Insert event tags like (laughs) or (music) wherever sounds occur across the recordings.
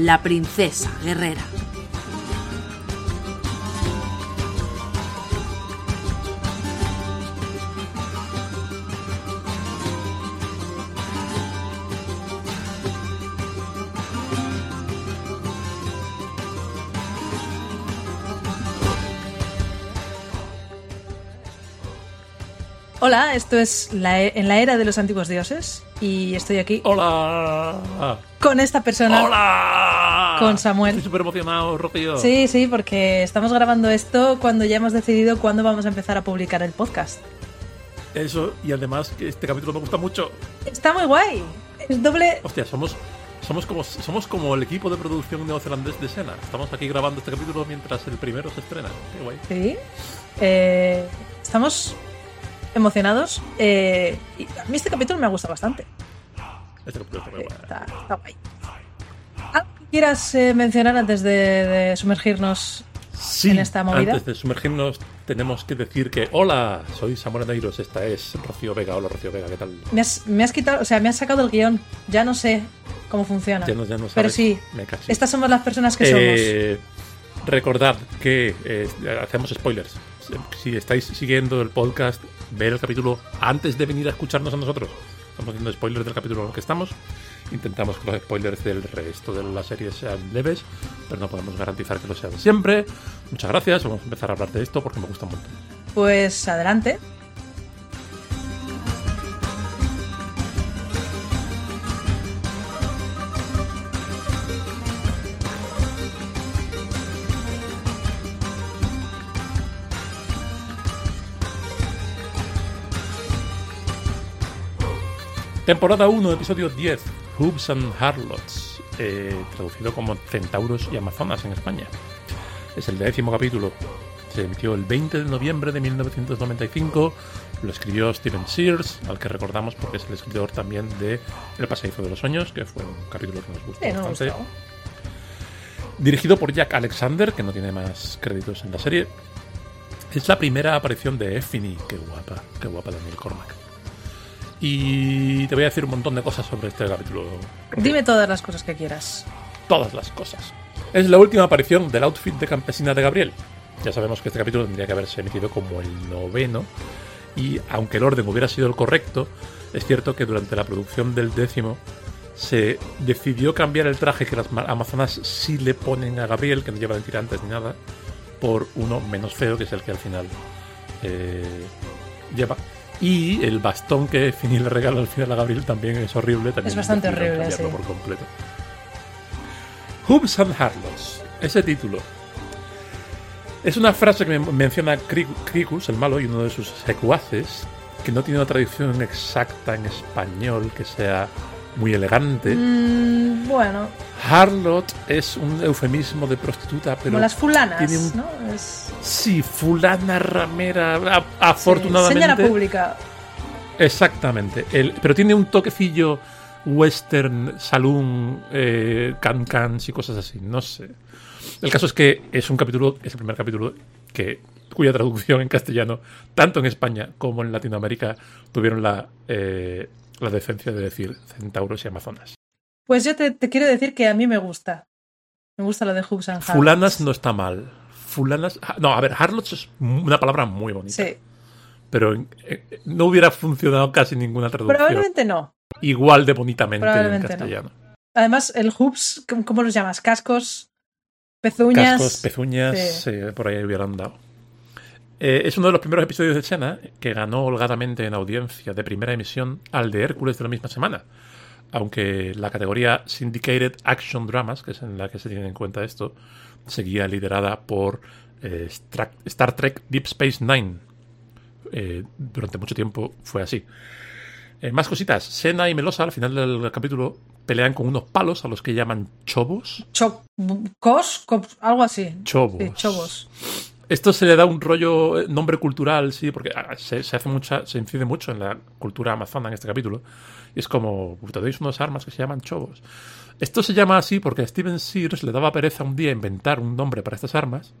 la princesa guerrera. Hola, esto es la e- en la era de los antiguos dioses y estoy aquí ¡Hola! con esta persona. ¡Hola! Con Samuel. Estoy súper emocionado, Rocío. Sí, sí, porque estamos grabando esto cuando ya hemos decidido cuándo vamos a empezar a publicar el podcast. Eso, y además este capítulo me gusta mucho. Está muy guay. Es doble. Hostia, somos, somos, como, somos como el equipo de producción neozelandés de Sena. Estamos aquí grabando este capítulo mientras el primero se estrena. Qué guay. Sí. Eh, estamos emocionados. eh, y a mí este capítulo me gusta bastante. Este capítulo está muy guay. Está, está guay. ¿Algo que quieras eh, mencionar antes de, de sumergirnos Sí, en esta movida? antes de sumergirnos tenemos que decir que hola, soy Samuel Neiros, esta es Rocío Vega. Hola Rocío Vega, ¿qué tal? Me has, me has quitado, o sea, me has sacado el guion. Ya no sé cómo funciona. Ya no, ya no Pero sabes. sí, Me cacho. estas somos las personas que Eh, recordad que eh, hacemos spoilers. Si estáis siguiendo el podcast, ver el capítulo antes de venir a escucharnos a nosotros. Estamos haciendo spoilers del capítulo en el que estamos. Intentamos que los spoilers del resto de la serie sean leves, pero no podemos garantizar que lo sean siempre. Muchas gracias. Vamos a empezar a hablar de esto porque me gusta un montón. Pues adelante. Temporada 1, episodio 10, Hoops and Harlots, eh, traducido como Centauros y Amazonas en España. Es el décimo capítulo. Se emitió el 20 de noviembre de 1995. Lo escribió Steven Sears, al que recordamos porque es el escritor también de El pasadizo de los sueños, que fue un capítulo que nos gustó Sí, bastante. Dirigido por Jack Alexander, que no tiene más créditos en la serie. Es la primera aparición de Effie. Qué guapa, qué guapa Daniel Cormack. Y te voy a decir un montón de cosas sobre este capítulo. Dime todas las cosas que quieras. todas las cosas. Es la última aparición del outfit de campesina de Gabriel. Ya sabemos que este capítulo tendría que haberse emitido como el noveno. Y aunque el orden hubiera sido el correcto, es cierto que durante la producción del décimo se decidió cambiar el traje que las ma- amazonas sí le ponen a Gabriel, que no lleva de tirantes ni nada, por uno menos feo, que es el que al final eh, lleva. Y el bastón que Fini le regala al final a Gabriel también es horrible. También Es bastante horrible, cambiarlo sí. por completo. Hoops and Harlots. Ese título. Es una frase que men- menciona Cri- Cricus, el malo, y uno de sus secuaces, que no tiene una traducción exacta en español que sea muy elegante. Mm, bueno, Harlot es un eufemismo de prostituta, pero como las fulanas, un- ¿no? Es sí, fulana ramera, a- sí, afortunadamente. señora pública. Exactamente. El- pero tiene un toquecillo western, saloon, eh, can cans y cosas así. No sé. El caso es que es un capítulo, es el primer capítulo que cuya traducción en castellano, tanto en España como en Latinoamérica, tuvieron la, eh, la decencia de decir centauros y amazonas. Pues yo te, te quiero decir que a mí me gusta. Me gusta lo de Hoops and. Fulanas no está mal. Fulanas. No, a ver, harlots es una palabra muy bonita. Sí, Pero eh, no hubiera funcionado casi ninguna traducción probablemente no. igual de bonitamente en no. castellano. Además, el Hoops, ¿cómo, los llamas? Cascos, pezuñas. Cascos, pezuñas, Sí. eh, por ahí hubieran dado. Eh, es uno de los primeros episodios de Chena que ganó holgadamente en audiencia de primera emisión al de Hércules de la misma semana. Aunque la categoría Syndicated Action Dramas, que es en la que se tiene en cuenta esto, seguía liderada por eh, Star Trek Deep Space Nine. Eh, durante mucho tiempo fue así. Eh, más cositas. Sena y Melosa al final del capítulo pelean con unos palos a los que llaman chobos. Chocos, algo así. Chobos. Sí, chobos. Esto se le da un rollo, nombre cultural, sí, porque ah, se, se hace mucha, se incide mucho en la cultura amazona en este capítulo. Y es como, tenéis unas armas que se llaman chobos. Esto se llama así porque a Steven Sears le daba pereza un día inventar un nombre para estas armas.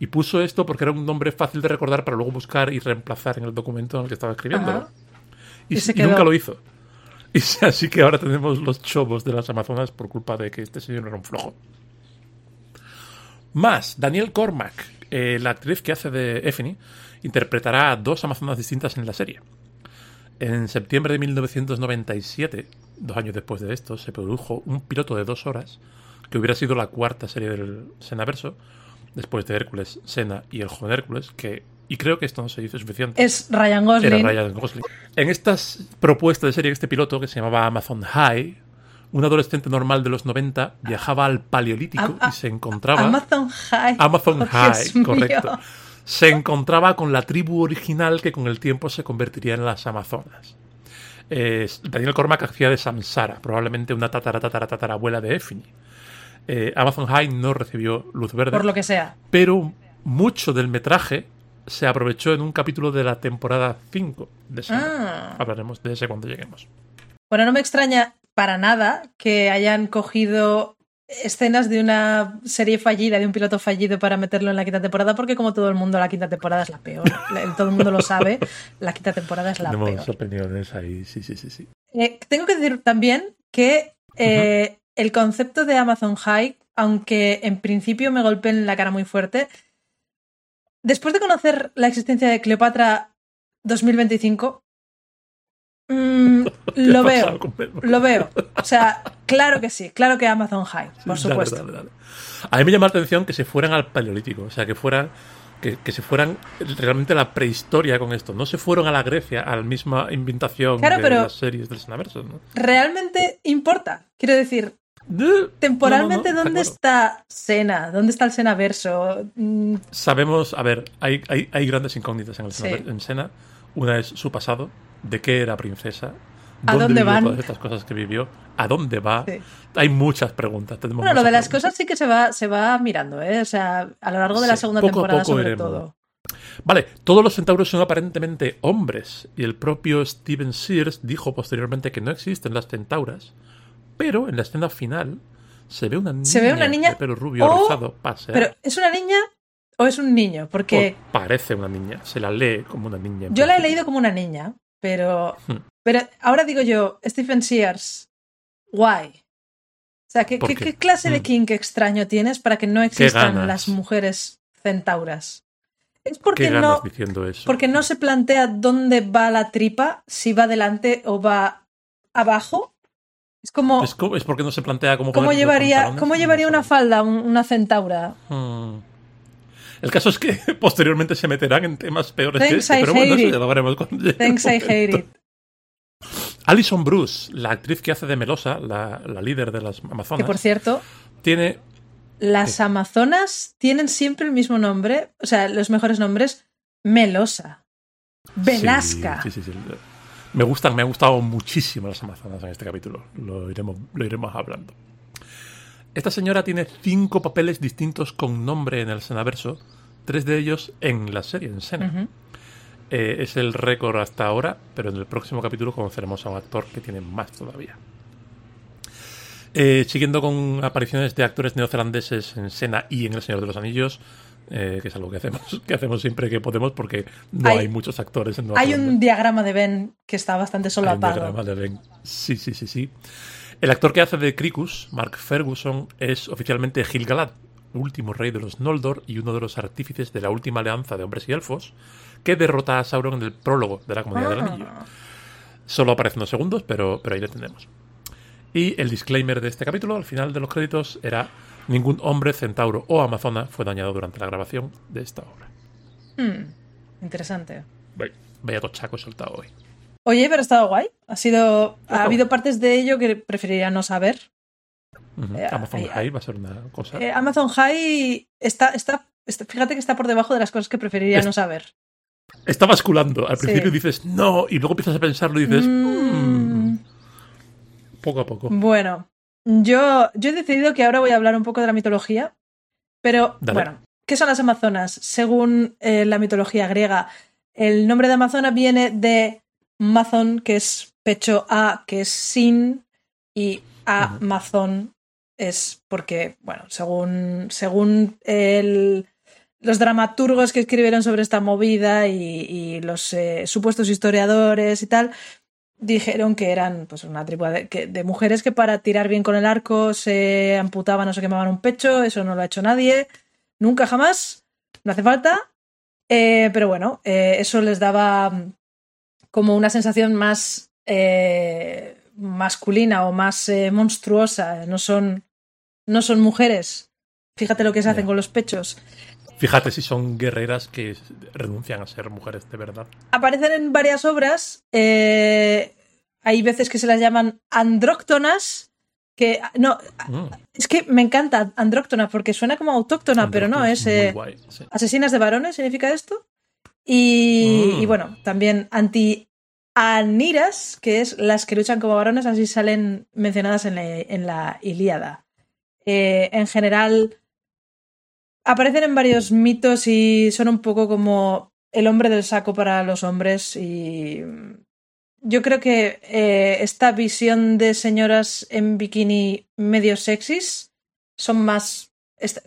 Y puso esto porque era un nombre fácil de recordar para luego buscar y reemplazar en el documento en el que estaba escribiendo. Y, y, nunca lo hizo. Y así que ahora tenemos los chobos de las Amazonas por culpa de que este señor era un flojo. Más, Daniel Cormack, eh, la actriz que hace de Effany interpretará a dos amazonas distintas en la serie. En septiembre de 1997, dos años después de esto, se produjo un piloto de dos horas que hubiera sido la cuarta serie del Senaverso, después de Hércules, Sena y el joven Hércules, que y creo que esto no se dice suficiente. Es Ryan Gosling. Era Ryan Gosling. En estas propuestas de serie, este piloto que se llamaba Amazon High, un adolescente normal de los 90 viajaba al Paleolítico y se encontraba. Amazon High. Amazon High, correcto. Se encontraba con la tribu original que con el tiempo se convertiría en las Amazonas. Daniel Cormack hacía de Samsara, probablemente una tatara, tatara, tatarabuela de Effini. Eh, Amazon High no recibió luz verde. Por lo que sea. Pero mucho del metraje se aprovechó en un capítulo de la temporada 5 de ah. Hablaremos de ese cuando lleguemos. Bueno, no me extraña para nada que hayan cogido escenas de una serie fallida, de un piloto fallido para meterlo en la quinta temporada, porque como todo el mundo, la quinta temporada es la peor. todo el mundo lo sabe, la quinta temporada es la Tenemos opiniones ahí, sí, sí, sí. sí. Eh, tengo que decir también que eh, el concepto de Amazon High, aunque en principio me golpee en la cara muy fuerte, después de conocer la existencia de Cleopatra 2025, Mm, (laughs) lo veo. Lo veo. O sea, claro que sí. Claro que Amazon High, por supuesto. A mí me llama la atención que se fueran al paleolítico. O sea, que fueran. Que, se fueran realmente a la prehistoria con esto. No se fueron a la Grecia, a la misma inventación de las series del Senaverso. Realmente importa. Quiero decir, temporalmente, ¿dónde está Sena? ¿Dónde está el Senaverso? Mm. Sabemos, a ver, hay, hay, grandes incógnitas en, el en Sena. Una es su pasado, de qué era princesa, ¿A dónde van? Todas estas cosas que vivió, ¿a dónde va? Hay muchas preguntas. bueno, lo de las cosas sí que se va, se va mirando, ¿eh? O sea, a lo largo de la segunda temporada, sobre todo. Vale, todos los centauros son aparentemente hombres, y el propio Steven Sears dijo posteriormente que no existen las centauras, pero en la escena final se ve una niña, ¿Se ve una niña? de rubio rizado ¿Pero es una niña o es un niño? Porque. parece una niña, se la lee como una niña. Yo la he leído como una niña, pero, hmm. pero ahora digo yo, Stephen Sears, guay. O sea, ¿qué, ¿qué, clase de hmm. kink extraño tienes para que no existan las mujeres centauras? Es porque no, porque no se plantea dónde va la tripa, si va adelante o va abajo. Es como. Es, porque no se plantea cómo. ¿Cómo llevaría, ¿cómo llevaría una falda una centaura? Hmm. El caso es que (laughs) posteriormente se meterán en temas peores que este, pero bueno, eso ya lo veremos cuando Thanks, I hate it. (laughs) Alison Bruce, la actriz que hace de Melosa, la, líder de las Amazonas. Que por cierto, tiene. Las Amazonas tienen siempre el mismo nombre, o sea, los mejores nombres: Melosa, Velasca. Sí, sí, sí, Me gustan, me han gustado muchísimo las Amazonas en este capítulo. Lo iremos, lo iremos hablando. Esta señora tiene cinco papeles distintos con nombre en el Senaverso, tres de ellos en la serie, en Sena. Eh, es el récord hasta ahora, pero en el próximo capítulo conoceremos a un actor que tiene más todavía. Eh, siguiendo con apariciones de actores neozelandeses en Sena y en El Señor de los Anillos, eh, que es algo que hacemos, (laughs) que hacemos siempre que podemos porque no hay, muchos actores en Nueva Hay un diagrama de Ben que está bastante solapado. Hay un diagrama de Ben. Sí, sí, sí, sí. El actor que hace de Cricus, Mark Ferguson, es oficialmente Gil-galad, último rey de los Noldor y uno de los artífices de la última alianza de hombres y elfos, que derrota a Sauron en el prólogo de la Comunidad del Anillo. Ah. Solo aparece unos segundos, pero, pero ahí lo tenemos. Y el disclaimer de este capítulo, al final de los créditos, era ningún hombre, centauro o amazona fue dañado durante la grabación de esta obra. Hmm, interesante. Vaya tochaco soltado hoy. Oye, pero ha estado guay. Ha sido. Ha habido partes de ello que preferiría no saber. Eh, Amazon High va a ser una cosa. Eh, Amazon High está, está, Fíjate que está por debajo de las cosas que preferiría no saber. Está basculando. Al principio dices no, y luego empiezas a pensarlo y dices. Mm. Mm". poco a poco. Bueno, yo, yo he decidido que ahora voy a hablar un poco de la mitología, pero bueno, ¿qué son las Amazonas? Según eh, la mitología griega, el nombre de Amazona viene de Mazón, que es pecho A, que es sin, y Amazon es porque, bueno, según, según el, los dramaturgos que escribieron sobre esta movida y, los eh, supuestos historiadores y tal, dijeron que eran pues una tribu de, mujeres que para tirar bien con el arco se amputaban o se quemaban un pecho, eso no lo ha hecho nadie, nunca jamás, no hace falta, eh, pero bueno, eh, eso les daba como una sensación más eh, masculina o más monstruosa, no son, no son mujeres, fíjate lo que se hacen con los pechos. Fíjate si son guerreras que renuncian a ser mujeres de verdad. Aparecen en varias obras. Eh, hay veces que se las llaman andróctonas. Que no, mm. es que me encanta andróctona porque suena como autóctona, pero no, es eh, asesinas de varones, significa esto. Y, mm. bueno, también anti-aniras, que es las que luchan como varones, así salen mencionadas en la, en la Ilíada. Eh, en general, aparecen en varios mitos y son un poco como el hombre del saco para los hombres y yo creo que eh, esta visión de señoras en bikini medio sexys son más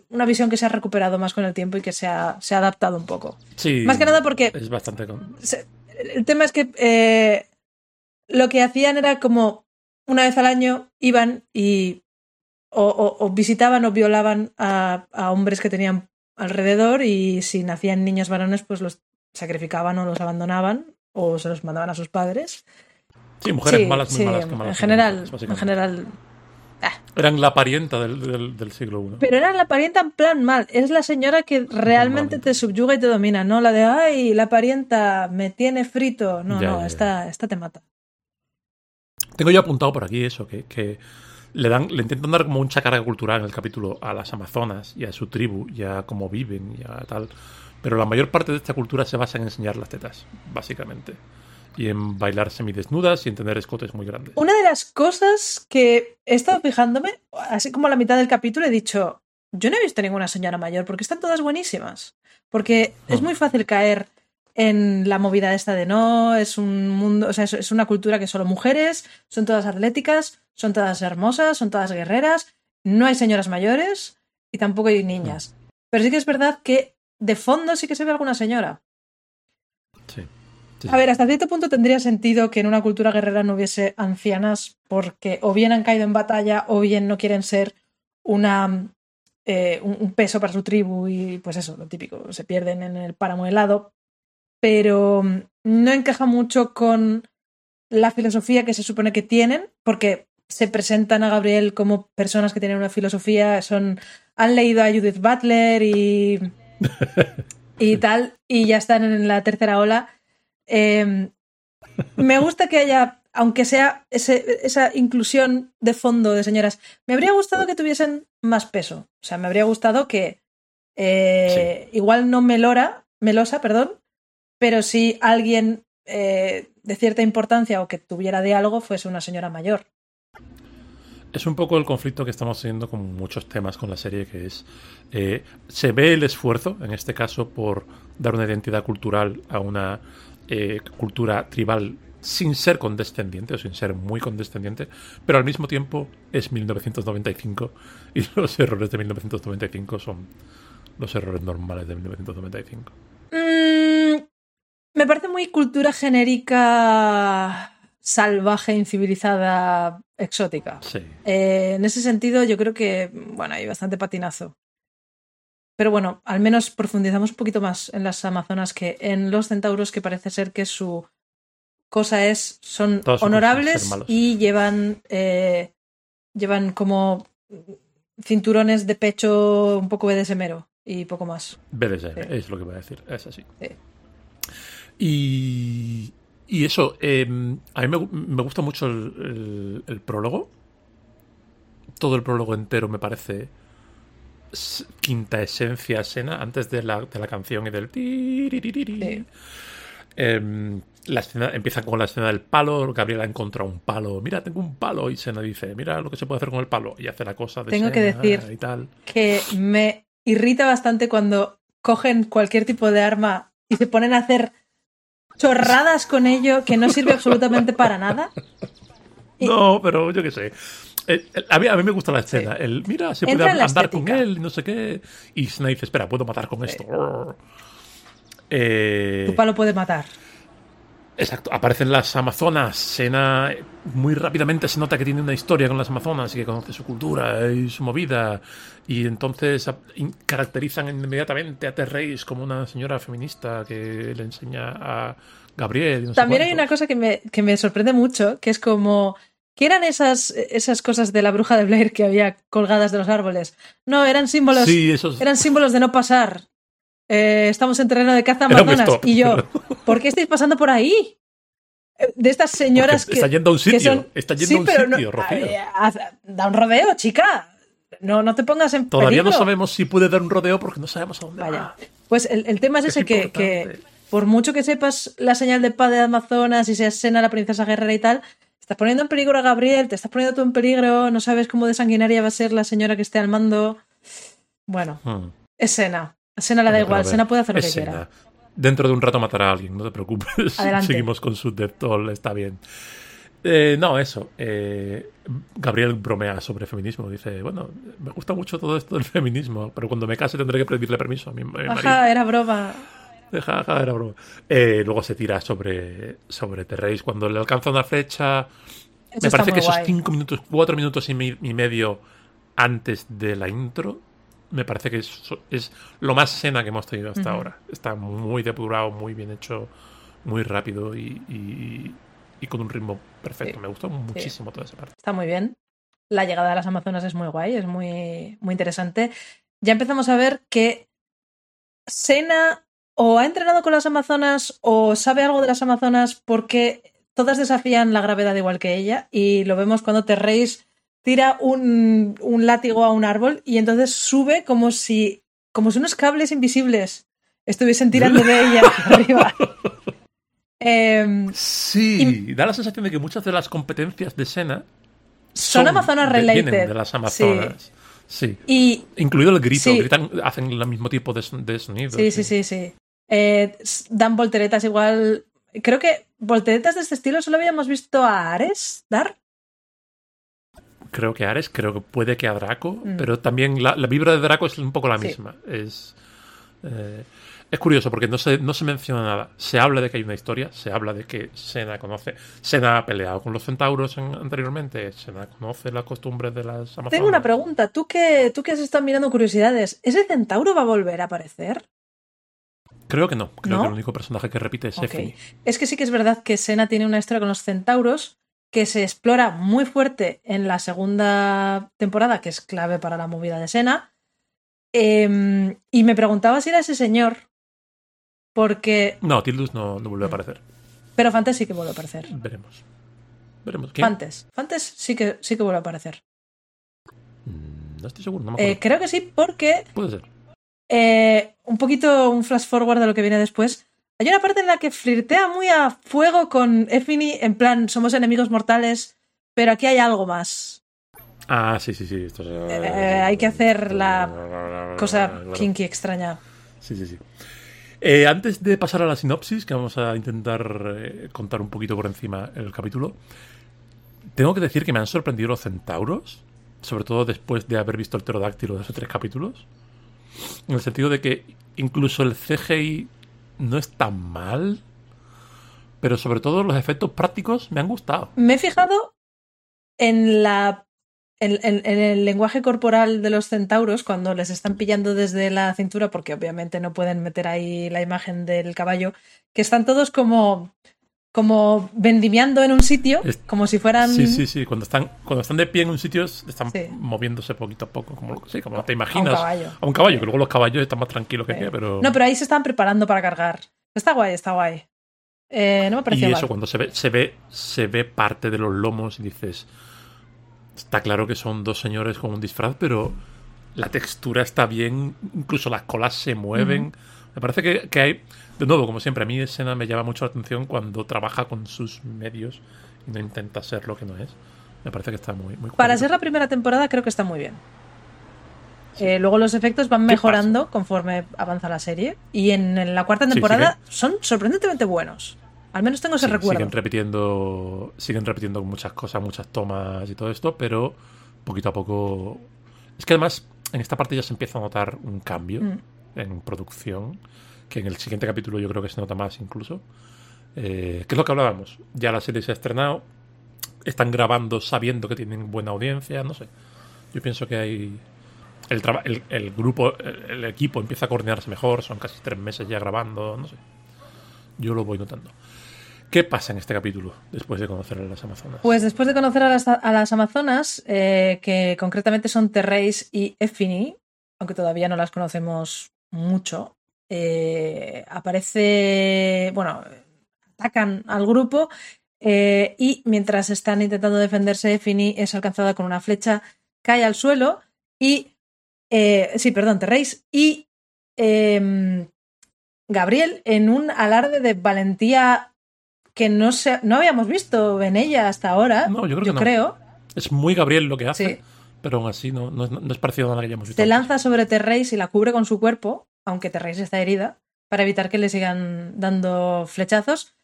una visión que se ha recuperado más con el tiempo y que se ha, se ha adaptado un poco. Sí. Más que nada porque. Es bastante. El tema es que eh, lo que hacían era como una vez al año iban y o, visitaban o violaban a, hombres que tenían alrededor y si nacían niños varones pues los sacrificaban o los abandonaban o se los mandaban a sus padres. Sí, mujeres malas, muy malas que malas. En general, en general. Ah. Eran la parienta del, del, siglo I. Pero eran la parienta en plan mal. Es la señora que realmente te subyuga y te domina, no la de, ay, la parienta me tiene frito. No, no, esta, esta te mata. Tengo yo apuntado por aquí eso, que, que le dan, le intentan dar como mucha carga cultural en el capítulo a las amazonas y a su tribu y a cómo viven y a tal. Pero la mayor parte de esta cultura se basa en enseñar las tetas, básicamente. Y en bailar semidesnudas y en tener escotes muy grandes. Una de las cosas que he estado fijándome, así como a la mitad del capítulo, he dicho, yo no he visto ninguna señora mayor porque están todas buenísimas. Porque es muy fácil caer en la movida esta de no, es un mundo, o sea, es una cultura que solo mujeres, son todas atléticas, son todas hermosas, son todas guerreras, no hay señoras mayores y tampoco hay niñas. Pero sí que es verdad que de fondo sí que se ve alguna señora. Sí. A ver, hasta cierto punto tendría sentido que en una cultura guerrera no hubiese ancianas porque o bien han caído en batalla o bien no quieren ser una, eh, un peso para su tribu y pues eso, lo típico, se pierden en el páramo helado. Pero no encaja mucho con la filosofía que se supone que tienen, porque se presentan a Gabriel como personas que tienen una filosofía, son han leído a Judith Butler y, (laughs) y tal, y ya están en la tercera ola. Em, me gusta que haya, aunque sea esa inclusión de fondo de señoras, me habría gustado que tuviesen más peso. O sea, me habría gustado que eh, igual no melora, melosa, perdón, pero si alguien eh, de cierta importancia o que tuviera diálogo fuese una señora mayor. Es un poco el conflicto que estamos teniendo con muchos temas con la serie, que es, eh, se ve el esfuerzo, en este caso, por dar una identidad cultural a una eh, cultura tribal sin ser condescendiente o sin ser muy condescendiente, pero al mismo tiempo es 1995 (laughs) y los errores de 1995 son los errores normales de 1995. Mm, me parece muy cultura genérica salvaje, incivilizada, exótica. Eh, en ese sentido, yo creo que, bueno, hay bastante patinazo. Pero bueno, al menos profundizamos un poquito más en las Amazonas que en los centauros, que parece ser que su cosa es, son honorables y llevan, eh, llevan como cinturones de pecho un poco BDSMero y poco más. BDSM, es lo que voy a decir, es así. Y, y eso, em, a mí me, gusta mucho el, prólogo. Todo el prólogo entero me parece quinta esencia Sena, antes de la, de la canción y del... Em, la escena empieza con la escena del palo. Gabriela encuentra un palo. Mira, tengo un palo. Y Sena dice, mira lo que se puede hacer con el palo. Y hace la cosa de Tengo que decir y tal. que me irrita bastante cuando cogen cualquier tipo de arma y se ponen a hacer chorradas con ello que no sirve absolutamente para nada. (laughs) No, pero yo qué sé. Eh, a, mí, a mí me gusta la escena. El, mira, se puede andar con él, no sé qué. Y Sena dice, espera, puedo matar con esto. Eh, tu palo puede matar. Exacto, aparecen las Amazonas. Sena muy rápidamente se nota que tiene una historia con las Amazonas y que conoce su cultura y su movida. Y entonces caracterizan inmediatamente a Terrace como una señora feminista que le enseña a Gabriel. También hay una cosa que me, que me sorprende mucho, que es como ¿Qué eran esas, esas cosas de la bruja de Blair que había colgadas de los árboles? No, eran símbolos. Eran símbolos de no pasar. Eh, estamos en terreno de caza amazonas. Y yo, ¿por qué estáis pasando por ahí? De estas señoras que. Está yendo a un sitio. Está yendo a un sitio, Rocío. da un rodeo, chica. No, no te pongas en Todavía no sabemos si puede dar un rodeo porque no sabemos a dónde Vaya. Pues el, tema es, ese que, que, por mucho que sepas la señal de paz de Amazonas y seas Sena la princesa guerrera y tal, estás poniendo en peligro a Gabriel, te estás poniendo tú en peligro, no sabes cómo de sanguinaria va a ser la señora que esté al mando. Bueno, hmm. es Sena. A Sena le da igual, Sena puede hacer lo que quiera. Dentro de un rato matará a alguien, no te preocupes. (laughs) Seguimos con su Death Toll, está bien. Eh, no, eso. Eh, Gabriel bromea sobre feminismo. Dice, bueno, me gusta mucho todo esto del feminismo, pero cuando me case tendré que pedirle permiso a mi, marido. Ajá, era broma. (laughs) Ajá, era broma. Eh, luego se tira sobre, sobre Terrace. Cuando le alcanza una flecha... me parece que esos cinco minutos, cuatro minutos y, medio antes de la intro me parece que es, lo más sena que hemos tenido hasta ahora. Está muy depurado, muy bien hecho, muy rápido y, con un ritmo perfecto. Me gustó muchísimo toda esa parte. Está muy bien. La llegada de las Amazonas es muy guay, es muy, muy interesante. Ya empezamos a ver que Sena o ha entrenado con las Amazonas o sabe algo de las Amazonas porque todas desafían la gravedad igual que ella y lo vemos cuando Terrace tira un, un, látigo a un árbol y entonces sube como si, como si unos cables invisibles estuviesen tirando de ella (laughs) arriba. Em, sí, da la sensación de que muchas de las competencias de Sena son, Amazonas related. Vienen de las Amazonas. Sí. Y, Incluido el grito, gritan, hacen el mismo tipo de, de sonido. Sí, sí, sí, sí. Eh, dan volteretas igual. Creo que volteretas de este estilo solo habíamos visto a Ares dar creo que Ares, creo que puede que a Draco, mm. pero también la, vibra de Draco es un poco la misma. Es, eh, es curioso porque no se, no se menciona nada. Se habla de que hay una historia, se habla de que Sena conoce. Sena ha peleado con los centauros anteriormente, Sena conoce las costumbres de las Amazonas. Tengo una pregunta, tú que, tú que has estado mirando curiosidades, ¿ese centauro va a volver a aparecer? Creo que no, creo que el único personaje que repite es okay. Es que sí que es verdad que Sena tiene una historia con los centauros, que se explora muy fuerte en la segunda temporada, que es clave para la movida de Sena. Em, y me preguntaba si era ese señor, porque... No, Tildus no, no vuelve a aparecer. Pero Fantes sí que vuelve a aparecer. Veremos. Veremos. Fantes. Fantes sí que, sí que vuelve a aparecer. Mm, no estoy seguro, no eh, creo que sí, porque... Puede ser. Eh, un poquito un flash forward de lo que viene después. Hay una parte en la que flirtea muy a fuego con Effini, en plan, somos enemigos mortales, pero aquí hay algo más. Ah, sí, sí, sí. Eh, hay que hacer la cosa kinky extraña. Sí, sí, sí. Eh, antes de pasar a la sinopsis, que vamos a intentar eh, contar un poquito por encima el capítulo, tengo que decir que me han sorprendido los centauros, sobre todo después de haber visto el pterodáctilo de esos tres capítulos, en el sentido de que incluso el CGI no es tan mal, pero sobre todo los efectos prácticos me han gustado. Me he fijado en la en, el lenguaje corporal de los centauros cuando les están pillando desde la cintura, porque obviamente no pueden meter ahí la imagen del caballo, que están todos como como vendimiando en un sitio, como si fueran. Sí, sí, sí. Cuando están, cuando están de pie en un sitio, están moviéndose poquito a poco, como, sí, como te imaginas. A un caballo. A un caballo, que luego los caballos están más tranquilos que que, pero. No, pero ahí se están preparando para cargar. Está guay, está guay. Eh, no me parece Y eso, cuando se ve, se ve, se ve parte de los lomos y dices. Está claro que son dos señores con un disfraz, pero la textura está bien, incluso las colas se mueven Me parece que, que, hay, de nuevo, como siempre, a mí escena me llama mucho la atención cuando trabaja con sus medios y no intenta ser lo que no es. Me parece que está muy, muy Para ser la primera temporada creo que está muy bien. Eh, luego los efectos van mejorando conforme avanza la serie. Y en, la cuarta temporada son sorprendentemente bunos. Al menos tengo ese recuerdo. Siguen repitiendo, siguen repitiendo muchas cosas, muchas tomas y todo esto, pero poquito a poco. Es que además en esta parte ya se empieza a notar un cambio mm. en producción, que en el siguiente capítulo yo creo que se nota más incluso. Eh, ¿Qué es lo que hablábamos? Ya la serie se ha estrenado, están grabando sabiendo que tienen buena audiencia, no sé. Yo pienso que hay el, el, grupo, el, equipo empieza a coordinarse mejor, son casi tres meses ya grabando, no sé. Yo lo voy notando. ¿Qué pasa en este capítulo después de conocer a las Amazonas? Pues después de conocer a las, a las Amazonas, eh, que concretamente son Terrace y Effini, aunque todavía no las conocemos mucho, eh, aparece, bueno, atacan al grupo eh, y mientras están intentando defenderse, Effini es alcanzada con una flecha, cae al suelo y sí, perdón, Terreis y em, Gabriel en un alarde de valentía que no, se, no habíamos visto en ella hasta ahora. No, yo creo que creo. Es muy Gabriel lo que hace, pero aún así no, es parecido a nada que hayamos visto. Se lanza sobre Terreis y la cubre con su cuerpo, aunque Terreis está herida, para evitar que le sigan dando flechazos.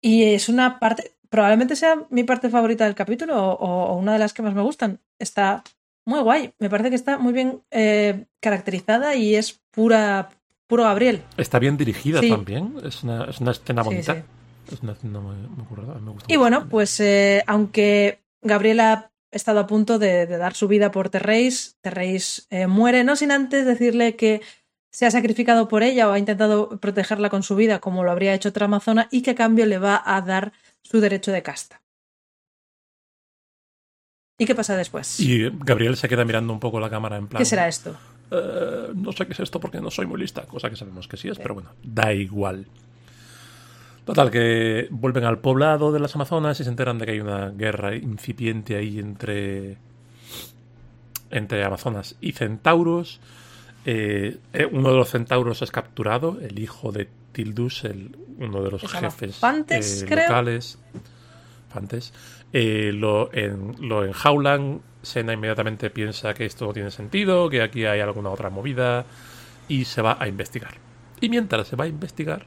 Y es una parte, probablemente sea mi parte favorita del capítulo o una de las que más me gustan. Está muy guay. Me parece que está muy bien eh, caracterizada y es pura puro Gabriel. Está bien dirigida también. Es una, escena bonita. Es una escena muy, Me gusta y bueno, pues eh, aunque Gabriel ha estado a punto de, dar su vida por Terreis, Terreis eh, muere, no sin antes decirle que se ha sacrificado por ella o ha intentado protegerla con su vida como lo habría hecho otra amazona y que a cambio le va a dar su derecho de casta. ¿Y qué pasa después? Y Gabriel se queda mirando un poco la cámara en plan. ¿Qué será esto? Eh, no sé qué es esto porque no soy muy lista, cosa que sabemos que sí es, pero bueno, da igual. Total, que vuelven al poblado de las Amazonas y se enteran de que hay una guerra incipiente ahí entre, entre Amazonas y centauros. Eh, eh, uno de los centauros es capturado, el hijo de Tildus, el, uno de los jefes Fantes, locales. Fantes. Eh, lo, en, lo enjaulan, Sena inmediatamente piensa que esto no tiene sentido, que aquí hay alguna otra movida y se va a investigar. Y mientras se va a investigar,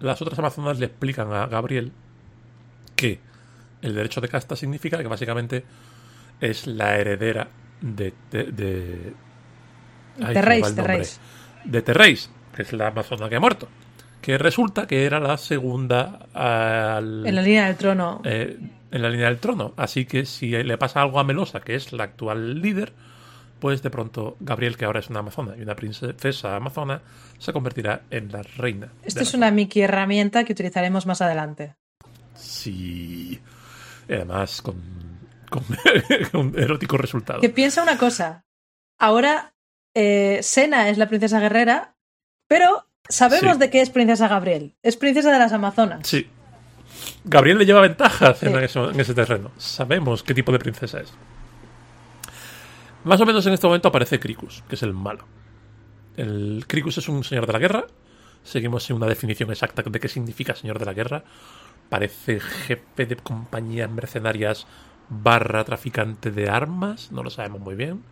las otras amazonas le explican a Gabriel que el derecho de casta significa que básicamente es la heredera de... de, de Terreis, De Terreis, que es la amazona que ha muerto. Que resulta que era la segunda En la línea del trono. Eh, en la línea del trono. Así que si le pasa algo a Melosa, que es la actual líder, pues de pronto Gabriel, que ahora es una amazona y una princesa amazona, se convertirá en la reina. Esta es una Mickey herramienta que utilizaremos más adelante. Sí. además con, con (laughs) un erótico resultado. Que piensa una cosa. Ahora eh, Sena es la princesa guerrera, pero sabemos de qué es princesa Gabriel. Es princesa de las Amazonas. Sí. Gabriel le lleva ventajas en, ese terreno. Sabemos qué tipo de princesa es. Más o menos en este momento aparece Cricus, que es el malo. El Cricus es un señor de la guerra. Seguimos sin una definición exacta de qué significa señor de la guerra. Parece jefe de compañías mercenarias barra traficante de armas. No lo sabemos muy bien.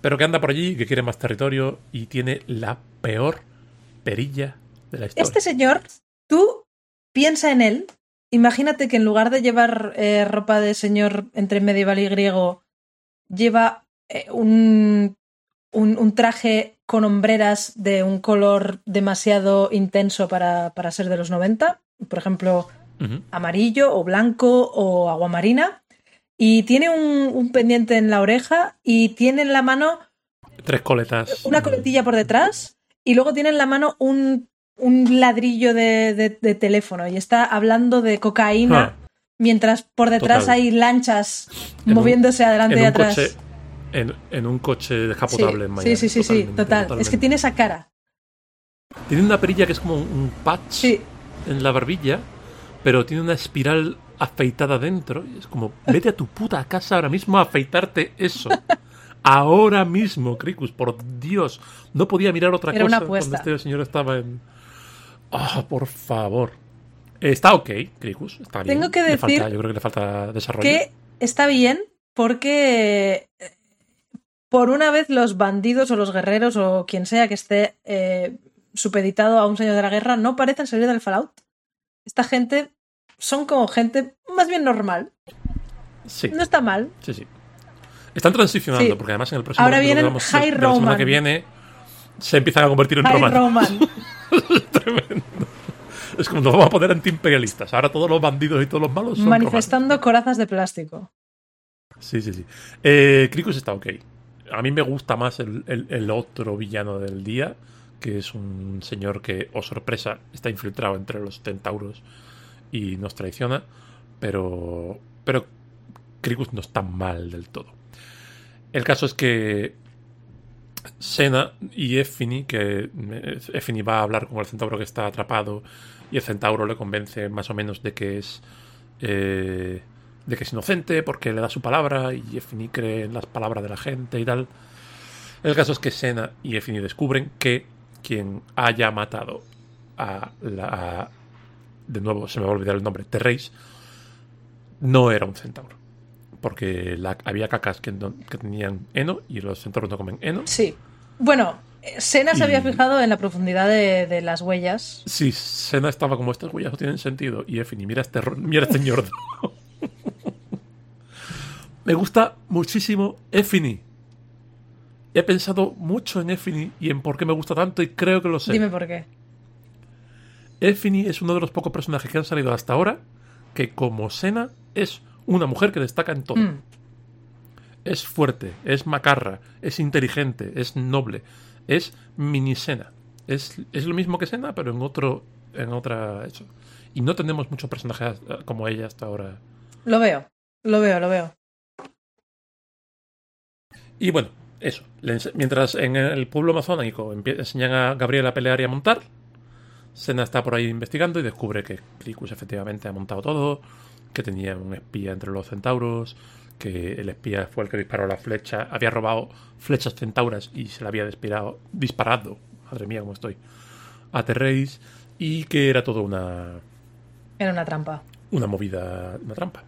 Pero que anda por allí, que quiere más territorio y tiene la peor perilla de la historia. Este señor, tú piensa en él Imagínate que en lugar de llevar eh, ropa de señor entre medieval y griego, lleva eh, un, un, traje con hombreras de un color demasiado intenso para, para ser de los 90, por ejemplo, amarillo o blanco o aguamarina, y tiene un, un, pendiente en la oreja y tiene en la mano... Tres coletas. Una coletilla por detrás y luego tiene en la mano un un ladrillo de, teléfono y está hablando de cocaína ah. mientras por detrás hay lanchas moviéndose adelante y atrás. En, un coche descapotable sí, en Miami. Sí, sí, sí, total. Es que tiene esa cara. Tiene una perilla que es como un patch en la barbilla, pero tiene una espiral afeitada dentro. Y es como, vete a tu puta casa ahora mismo a afeitarte eso. (laughs) ahora mismo, Cricus, por Dios. No podía mirar otra Era cosa una cuando este señor estaba en. Ah, por favor. Está ok, Cricus. Está bien. Tengo que decir falta- yo creo que le falta desarrollo. que está bien porque eh, por una vez los bandidos o los guerreros o quien sea que esté eh, supeditado a un señor de la guerra no parecen salir del Fallout. Esta gente son como gente más bien normal. Sí, No está mal. sí, sí. Están transicionando, Sí. porque además en el próximo Ahora vienen que vamos- High de la semana Roman. que viene se empiezan a convertir en High romanos. Roman. (laughs) Tremendo. Es como nos vamos a poner antiimperialistas. Ahora todos los bandidos y todos los malos son manifestando corazas de plástico. Sí, sí, sí. Eh, Cricus está ok. A mí me gusta más el, el- otro villano del día, que es un señor que, o sorpresa, está infiltrado entre los centauros y nos traiciona. Pero, pero Cricus no está mal del todo. El caso es que Sena y Effini, que eh, Effini va a hablar con el centauro que está atrapado y el centauro le convence más o menos de que es eh, de que es inocente porque le da su palabra y Effini cree en las palabras de la gente y tal. El caso es que Sena y Effini descubren que quien haya matado a la de nuevo se me va a olvidar el nombre Terreis no era un centauro porque la- había cacas que, no- que tenían heno y los centauros no comen heno Sí. Bueno, Sena se había fijado en la profundidad de, de las huellas. Sí, Sena estaba como estas huellas no tienen sentido. Y Effini, mira este, mira este ñordo. (laughs) Me gusta muchísimo Effini. He pensado mucho en Effini y en por qué me gusta tanto y creo que lo sé. Dime por qué. Effini es uno de los pocos personajes que han salido hasta ahora que como Sena es una mujer que destaca en todo. Mm. Es fuerte, es macarra, es inteligente, es noble, es mini Sena. Es, es lo mismo que Sena, pero en otro, en otra eso. Y no tenemos muchos personajes como ella hasta ahora. Lo veo, lo veo, lo veo. Y bueno, eso. Mientras en el pueblo amazónico enseñan a Gabriel a pelear y a montar, Sena está por ahí investigando y descubre que Clicus efectivamente ha montado todo, que tenía un espía entre los centauros, que el espía fue el que disparó la flecha, había robado flechas centauras y se la había disparado, disparado madre mía cómo estoy, a Terreis, y que era todo una, Era una trampa. una movida, una trampa.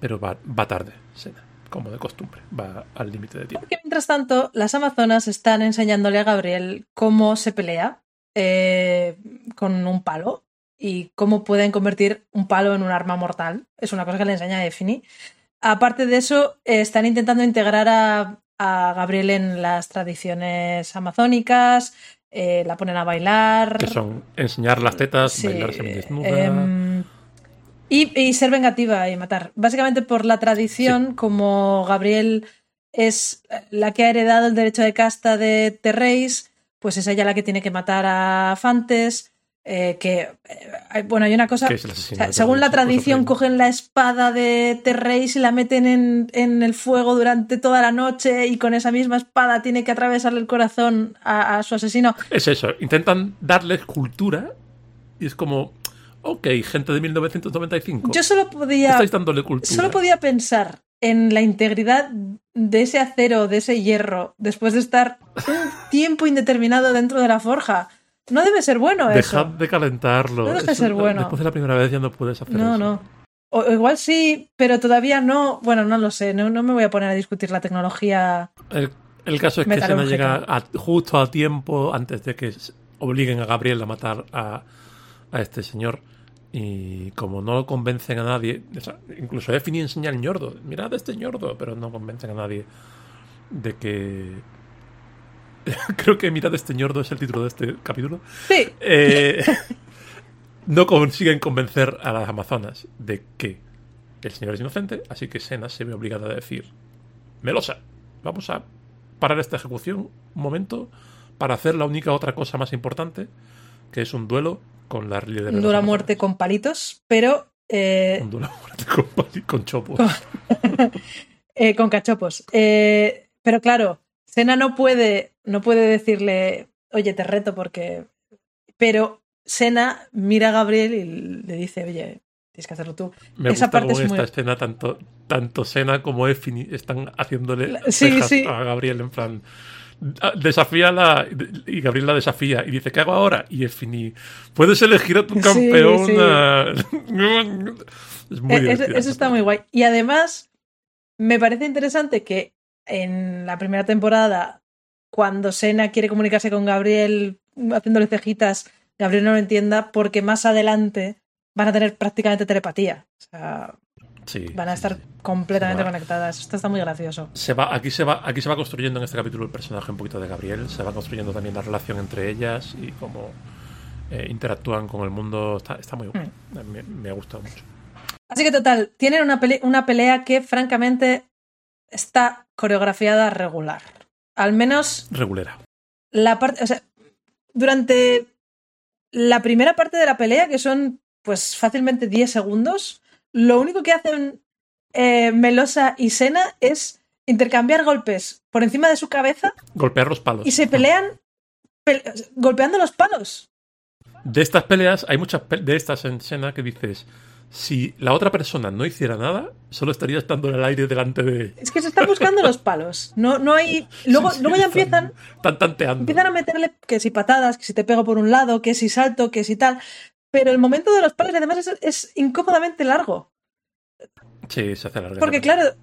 Pero va, va tarde, Sena, como de costumbre, va al límite de tiempo. Que mientras tanto, las amazonas están enseñándole a Gabriel cómo se pelea eh, con un palo y cómo pueden convertir un palo en un arma mortal. Es una cosa que le enseña a Effini. Aparte de eso, eh, están intentando integrar a, a Gabriel en las tradiciones amazónicas, eh, la ponen a bailar. Que son enseñar las tetas, Sí, bailar semidesnuda. em, y, y ser vengativa y matar. Básicamente por la tradición, como Gabriel es la que ha heredado el derecho de casta de Terreis, pues es ella la que tiene que matar a Fantes. eh, que, eh, bueno, hay una cosa. o sea, según la tradición, cogen la espada de Terreis y la meten en, en el fuego durante toda la noche y con esa misma espada tiene que atravesarle el corazón a, a su asesino. Es eso, intentan darles cultura y es como, ok, gente de 1995, Yo solo podía estáis dándole cultura. Solo podía pensar en la integridad de ese acero, de ese hierro, después de estar un (laughs) tiempo indeterminado dentro de la forja. No debe ser bueno Dejad eso. de calentarlo. No deja de Eso- ser bueno. Después de la primera vez ya no puedes hacer No, eso. no. O, o igual sí, pero todavía no. Bueno, no lo sé. No, no me voy a poner a discutir la tecnología. El, el caso es que Sena Metalúrgica. llega a- justo a tiempo antes de que obliguen a Gabriel a matar a, a este señor. Y como no convencen a nadie, o sea, incluso Effini enseña al ñordo, mirad este ñordo, pero no convencen a nadie de que... (laughs) Creo que mirad este ñordo es el título de este capítulo. Sí, Eh, (laughs) no consiguen convencer a las amazonas de que el señor es inocente, así que Sena se ve obligada a decir, Melosa, vamos a parar esta ejecución un momento para hacer la única otra cosa más importante, que es un duelo con la de las dura muerte con palitos, pero eh, Un duelo a muerte con, con chopos. (laughs) eh, con cachopos. Eh, pero claro, Sena no puede, no puede decirle, oye, te reto porque. Pero Sena mira a Gabriel y le dice, oye, tienes que hacerlo tú. Me Esa gusta parte esta escena tanto, tanto Sena como Effie están haciéndole a Gabriel en plan desafía la y Gabriel la desafía y dice ¿qué hago ahora? y Effie puedes elegir a tu campeón (laughs) es muy e-, eso, eso está muy guay y además me parece interesante que en la primera temporada cuando Sena quiere comunicarse con Gabriel haciéndole cejitas Gabriel no lo entienda porque más adelante van a tener prácticamente telepatía. O sea, van a estar completamente conectadas. Esto está muy gracioso. Se va, aquí, se va, aquí se va construyendo en este capítulo el personaje un poquito de Gabriel. Se va construyendo también la relación entre ellas y cómo eh, interactúan con el mundo. Está, muy bueno. Mm. Me, ha gustado mucho. Así que total, tienen una, una pelea que francamente está coreografiada regular. Al menos. Regulera. La parte. O sea, durante la primera parte de la pelea, que son pues fácilmente 10 segundos, lo único que hacen eh, Melosa y Sena es intercambiar golpes por encima de su cabeza. Golpear los palos. Y se pelean golpeando los palos. De estas peleas, hay muchas de estas en Sena que dices, si la otra persona no hiciera nada, solo estaría estando en el aire delante de. Es que se están buscando los palos. No, no hay. (laughs) Luego, luego ya empiezan. Están tanteando. Empiezan a meterle que si patadas, que si te pego por un lado, que si salto, que si tal. Pero el momento de los palos además es, incómodamente largo. Sí, se hace largo. Porque claro,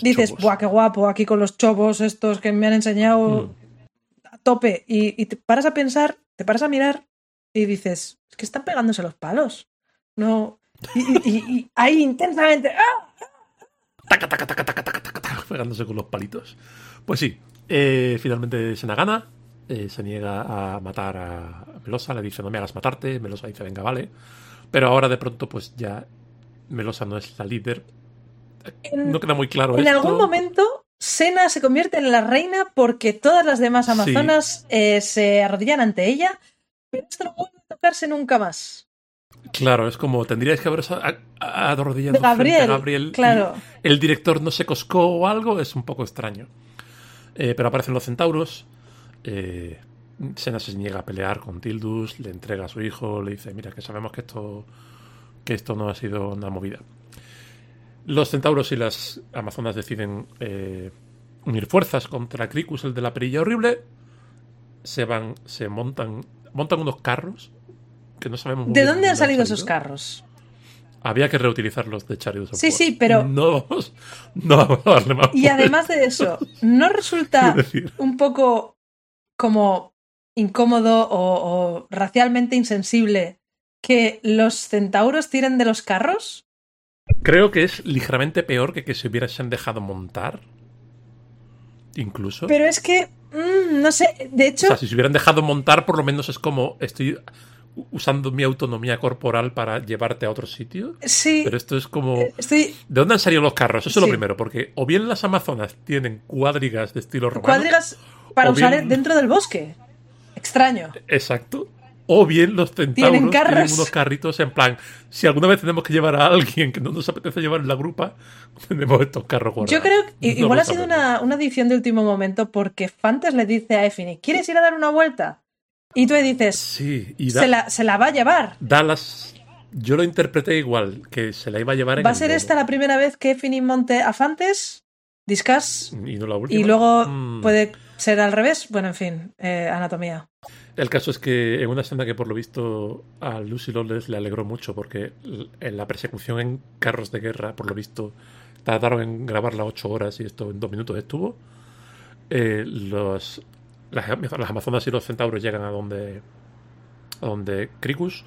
dices, ¡buah, qué guapo! Aquí con los chobos estos que me han enseñado mm. a tope. Y, te paras a pensar, te paras a mirar y dices, es que están pegándose los palos. No. Y, ahí intensamente. ¡ah! Taca, taca, taca, taca, taca, taca, pegándose con los palitos. Pues sí, eh, finalmente se gana eh, se niega a matar a Melosa, le dice no me hagas matarte, Melosa dice venga vale, pero ahora de pronto pues ya Melosa no es la líder, no queda muy claro. En algún momento Sena se convierte en la reina porque todas las demás amazonas eh, se arrodillan ante ella, pero esto no puede tocarse nunca más. Claro, es como tendríais que haberos arrodillado Gabriel, a Gabriel. Claro. El director no se coscó o algo, es un poco extraño. Eh, pero aparecen los centauros, eh, Sena se niega a pelear con Tildus, le entrega a su hijo, le dice, mira, que sabemos que esto, que esto no ha sido una movida. Los centauros y las amazonas deciden eh, unir fuerzas contra Cricus, el de la perilla horrible. Se van, se montan, montan unos carros que no sabemos ¿De dónde han salido esos carros? Había que reutilizarlos de Chariot Sí, sí, pero. No vamos, no vamos a darle más. Y además de eso, ¿no resulta (laughs) un poco como incómodo o, racialmente insensible que los centauros tiren de los carros? Creo que es ligeramente peor que que se hubiesen dejado montar. Incluso. Pero es que. Mm, no sé. De hecho. O sea, si se hubieran dejado montar, por lo menos es como. Estoy usando mi autonomía corporal para llevarte a otro sitio. Sí. Pero esto es como. Eh, estoy... ¿De dónde han salido los carros? Eso es lo primero, porque o bien las Amazonas tienen cuadrigas de estilo romano. Cuadrigas para usar dentro del bosque. Extraño. Exacto. O bien los centauros tienen, unos carritos en plan, si alguna vez tenemos que llevar a alguien que no nos apetece llevar en la grupa, (laughs) tenemos estos carros guardados. Yo creo que igual ha sido una, una, edición de último momento porque Fantes le dice a Effini, ¿quieres ir a dar una vuelta? Y tú le dices, sí, y se, la, se la va a llevar. Dallas, yo lo interpreté igual, que se la iba a llevar en ¿Va a ser esta la primera vez que Effini monte a Fantes? Discas. Y, no la última. y luego mm. puede ser al revés. Bueno, en fin, eh, anatomía. El caso es que en una escena que por lo visto a Lucy Lawless le alegró mucho porque en la persecución en carros de guerra, por lo visto, tardaron en grabarla ocho horas y esto en dos minutos estuvo. Eh, los, las, Amazonas y los centauros llegan a donde, a donde Cricus.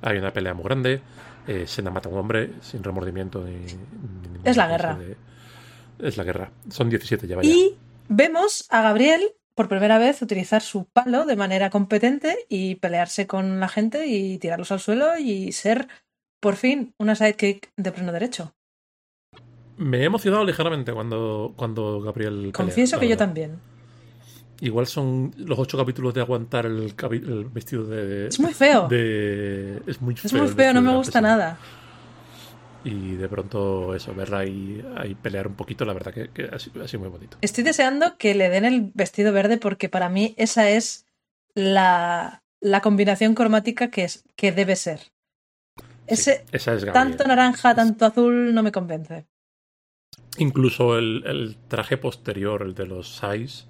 Hay una pelea muy grande. Eh, Sena mata a un hombre sin remordimiento ni, es la guerra. es la guerra. Son 17 ya. Y vemos a Gabriel por primera vez utilizar su palo de manera competente y pelearse con la gente y tirarlos al suelo y ser por fin una sidekick de pleno derecho. Me he emocionado ligeramente cuando, cuando Gabriel. Confieso que yo también. Igual son los ocho capítulos de aguantar el, vestido de. Es muy feo. es muy feo. Es muy feo, no me gusta nada y de pronto eso, verla ahí, ahí pelear un poquito, la verdad que, ha, sido, muy bonito. Estoy deseando que le den el vestido verde porque para mí esa es la, la combinación cromática que, es, que debe ser. Ese, tanto naranja, tanto azul, no me convence. Incluso el, traje posterior, el de los Sais,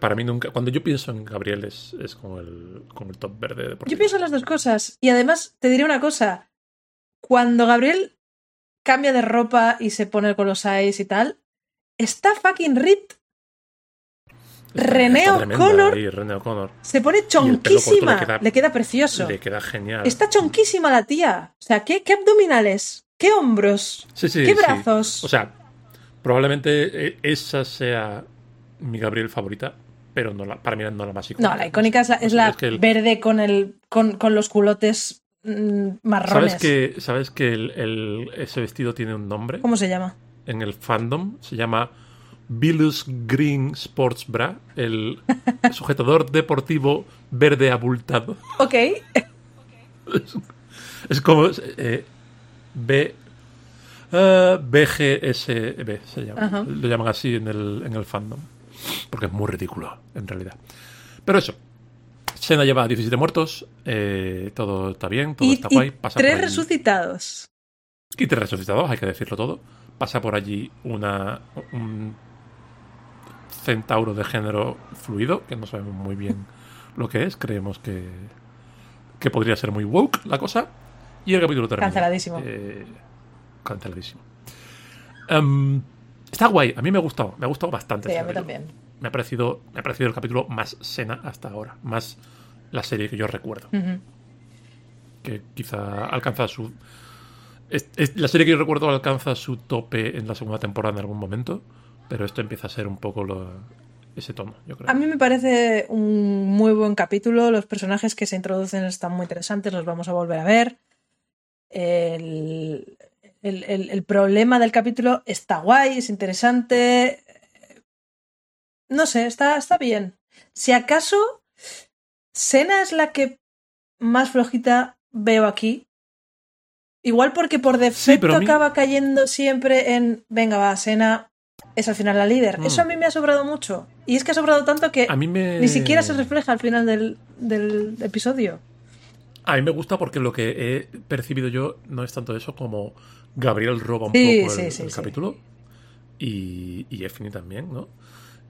para mí nunca. Cuando yo pienso en Gabriel es, es con, el, con el top verde. Yo pienso en las dos cosas. Y además, te diré una cosa. Cuando Gabriel cambia de ropa y se pone con los Sais y tal, está fucking ripped. René O'Connor se pone chonquísima. Le, queda precioso. Le queda genial. Está chonquísima la tía. O sea, ¿qué, qué abdominales? ¿Qué hombros? ¿Qué brazos? O sea, probablemente eh, esa sea mi Gabriel favorita, pero no la, para mí no la más icónica. No, la icónica es la, verde con, el, con, con los culotes marrones. ¿Sabes que, ¿sabes que el, ese vestido tiene un nombre? ¿Cómo se llama? En el fandom se llama Bilus Green Sports Bra, el (laughs) sujetador deportivo verde abultado. Ok. (laughs) Es, como eh, B, uh, BGSB, se llama. Lo llaman así en el, en el fandom. Porque es muy ridículo, en realidad. Pero eso. Sena lleva 17 muertos, eh, todo está bien, todo está guay. Pasa tres resucitados. Y tres resucitados, hay que decirlo todo. Pasa por allí una, un centauro de género fluido, que no sabemos muy bien (laughs) lo que es. Creemos que, que podría ser muy woke la cosa. Y el capítulo termina. Canceladísimo. Eh, canceladísimo. Em, está guay, a mí me ha gustado, me ha gustado bastante. Sí, a mí también. Me ha, parecido, me ha parecido el capítulo más Sena hasta ahora, más la serie que yo recuerdo. Que quizá alcanza su. la serie que yo recuerdo alcanza su tope en la segunda temporada en algún momento, pero esto empieza a ser un poco lo, ese tono, yo creo. A mí me parece un muy buen capítulo. Los personajes que se introducen están muy interesantes, los vamos a volver a ver. El, el, problema del capítulo está guay, es interesante. No sé, está, está bien. Si acaso, Sena es la que más flojita veo aquí. Igual porque por defecto acaba cayendo siempre en, venga, va, Sena es al final la líder. Mm. Eso a mí me ha sobrado mucho. Y es que ha sobrado tanto que ni siquiera se refleja al final del, del episodio. A mí me gusta porque lo que he percibido yo no es tanto eso como Gabriel roba un poco el, capítulo y, y Effie también, ¿no?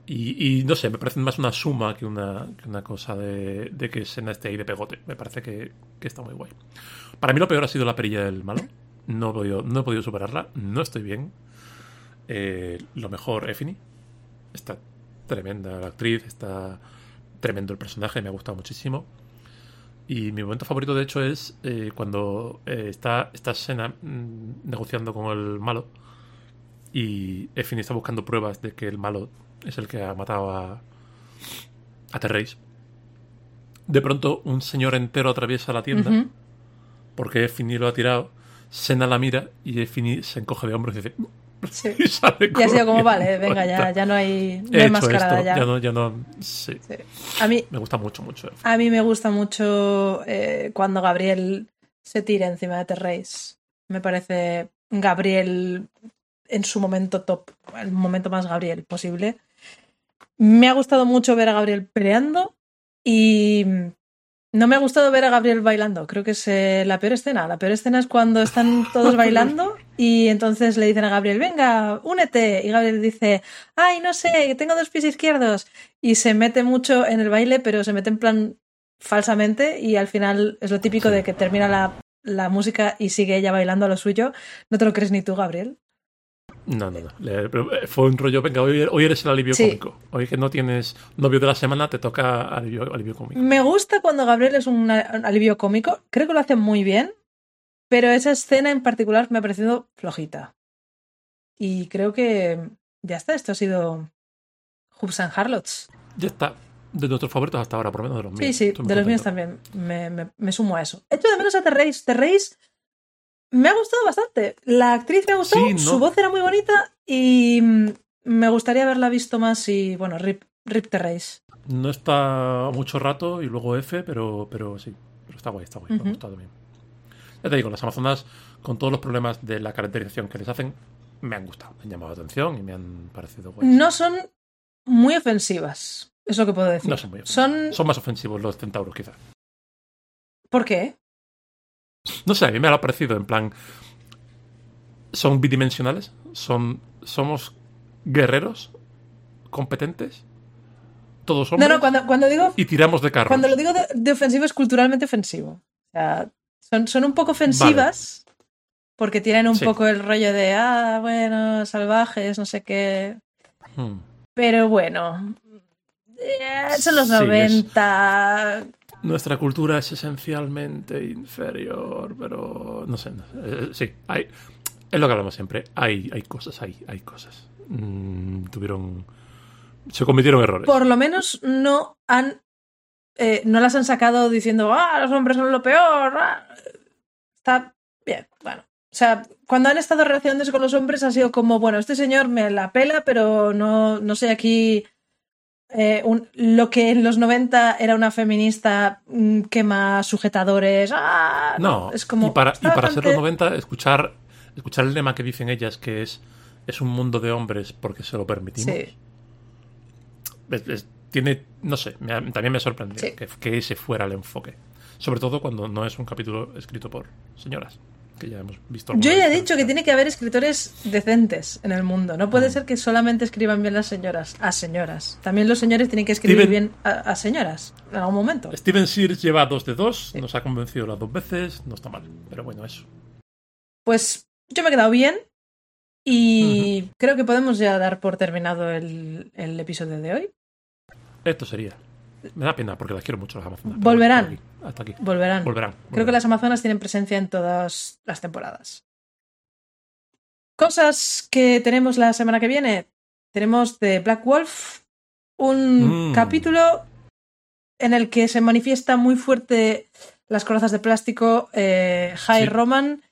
Y, no sé, me parece más una suma que una, una cosa de, de, que Sena esté ahí de pegote. Me parece que, está muy guay. Para mí lo peor ha sido la perilla del malo. No he podido, no he podido superarla. No estoy bien. Eh, lo mejor, Effie. Está tremenda la actriz, está tremendo el personaje, me ha gustado muchísimo. Y mi momento favorito, de hecho, es eh, cuando eh, está esta escena mm, negociando con el malo y Effie está buscando pruebas de que el malo es el que ha matado a, a Terrace. De pronto, un señor entero atraviesa la tienda porque Effie lo ha tirado. Sena la mira y Effie se encoge de hombros y dice: Sí. (laughs) Y, ha sido como, vale, venga, ya, ya no hay, no hay mascarada ya. no, ya no, sí. A mí, me gusta mucho, mucho. A mí me gusta mucho eh, cuando Gabriel se tira encima de Terrace. Me parece Gabriel en su momento top, el momento más Gabriel posible. Me ha gustado mucho ver a Gabriel peleando y no me ha gustado ver a Gabriel bailando. Creo que es eh, la peor escena. La peor escena es cuando están todos (laughs) bailando y entonces le dicen a Gabriel, venga, únete. Y Gabriel dice, ay, no sé, tengo dos pies izquierdos. Y se mete mucho en el baile, pero se mete en plan falsamente y al final es lo típico de que termina la, la música y sigue ella bailando a lo suyo. No te lo crees ni tú, Gabriel. No, no, no. Eh, fue un rollo, venga, hoy, eres el alivio cómico. Hoy que no tienes novio de la semana, te toca alivio, cómico. Me gusta cuando Gabriel es un, alivio cómico. Creo que lo hace muy bien, pero esa escena en particular me ha parecido flojita. Y creo que ya está, esto ha sido Hoops and Harlots. Ya está. De nuestros favoritos hasta ahora, por lo menos de los míos. Sí, sí, de los míos también. Me, me, sumo a eso. Esto de menos a Terrace. Terrace me ha gustado bastante. La actriz me ha gustado, su voz era muy bonita y me gustaría haberla visto más y, bueno, Rip, Rip Terrace. No está mucho rato y luego F, pero, pero sí. Pero está guay, está guay. Me ha gustado también. Ya te digo, las Amazonas, con todos los problemas de la caracterización que les hacen, me han gustado, me han llamado la atención y me han parecido guay. No son muy ofensivas, es lo que puedo decir. No son muy ofensivas. Son, son más ofensivos los centauros, quizás. ¿Por qué? No sé, a mí me ha parecido en plan. Son bidimensionales, son, somos guerreros competentes. Todos somos. No, no, cuando, cuando digo. Y tiramos de carro. Cuando lo digo de, ofensivo es culturalmente ofensivo. O sea, son, son un poco ofensivas porque tienen un poco el rollo de, ah, bueno, salvajes, no sé qué. Hmm. Pero bueno, eh, son los 90. Nuestra cultura es esencialmente inferior, pero no sé. Eh, sí, hay, es lo que hablamos siempre. Hay, hay cosas, hay, hay cosas. Mm, tuvieron. Se cometieron errores. Por lo menos no han. Eh, no las han sacado diciendo, ah, los hombres son lo peor. Ah". Está bien, bueno. O sea, cuando han estado relacionándose con los hombres ha sido como, bueno, este señor me la pela, pero no, no sé aquí eh, lo que en los 90 era una feminista mm, quema sujetadores. ¡ah! No, es como. Y para, y para ser los 90, escuchar, escuchar el lema que dicen ellas, que es: es un mundo de hombres porque se lo permitimos. Sí. tiene, no sé, también me sorprendió que, que ese fuera el enfoque. Sobre todo cuando no es un capítulo escrito por señoras ya hemos visto. Yo ya he dicho que tiene que haber escritores decentes en el mundo. No puede mm. ser que solamente escriban bien las señoras a señoras. También los señores tienen que escribir bien a, señoras en algún momento. Steven Sears lleva dos de dos, nos ha convencido las dos veces, no está mal. Pero bueno, eso. Pues yo me he quedado bien y creo que podemos ya dar por terminado el episodio de hoy. Esto sería. Me da pena porque las quiero mucho las Amazonas. Volverán. Hasta aquí. Volverán. Volverán. Creo que las Amazonas tienen presencia en todas las temporadas. Cosas que tenemos la semana que viene. Tenemos de Black Wolf un mm. capítulo en el que se manifiesta muy fuerte las corazas de plástico, eh, High Roman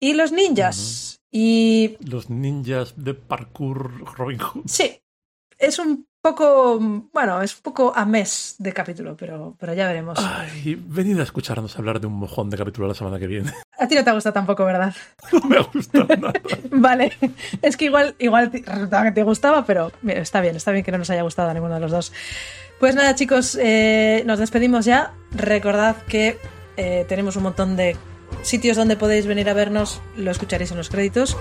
y los ninjas. Y. Los ninjas de parkour Robin Hood. Sí. Es un poco, bueno, es un poco a mes de capítulo, pero, pero ya veremos. Ay, venid a escucharnos hablar de un mojón de capítulo la semana que viene. (laughs) A ti no te gusta tampoco, ¿verdad? No me gusta (laughs) nada. vale, es que igual, igual resultaba que te gustaba, pero está bien, está bien que no nos haya gustado a ninguno de los dos. Pues nada, chicos, eh, nos despedimos ya. Recordad que eh, tenemos un montón de sitios donde podéis venir a vernos, lo escucharéis en los créditos,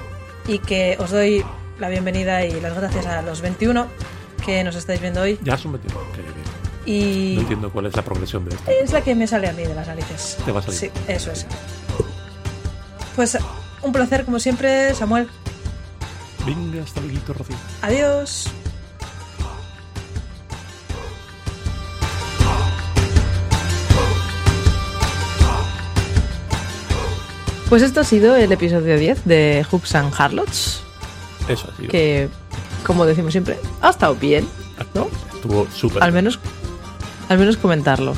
y que os doy la bienvenida y las gracias a los 21 que nos estáis viendo hoy. Ya son metido. Y... No entiendo cuál es la progresión de esto. Es la que me sale a mí de las narices. Te va a salir. Sí, eso es. Pues un placer como siempre, Samuel. Venga, hasta luego, Rocío. Adiós. Pues esto ha sido el episodio 10 de Hooks and Harlots. Eso ha sido. Que como decimos siempre, ha estado bien, ¿no? Estuvo súper. Al menos, al menos comentarlo.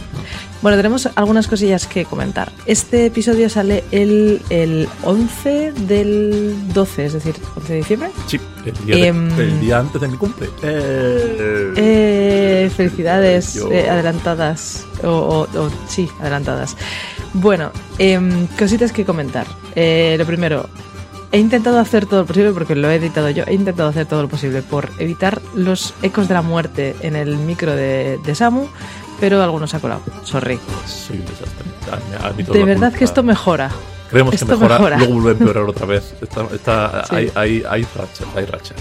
Bueno, tenemos algunas cosillas que comentar. Este episodio sale el, el 11 del 12, es decir, 11 de diciembre. Sí, el día, em, antes de mi cumple. Eh, eh, felicidades eh, adelantadas. O, o, sí, adelantadas. Bueno, em, cositas que comentar. lo primero, He intentado hacer todo lo posible, porque lo he editado yo, he intentado hacer todo lo posible por evitar los ecos de la muerte en el micro de, Samu, pero algunos ha colado. Sorry. Soy un desastre. De verdad que esto mejora. Creemos que mejora, luego vuelve a empeorar (laughs) otra vez. Está, hay, hay, hay, rachas, hay rachas.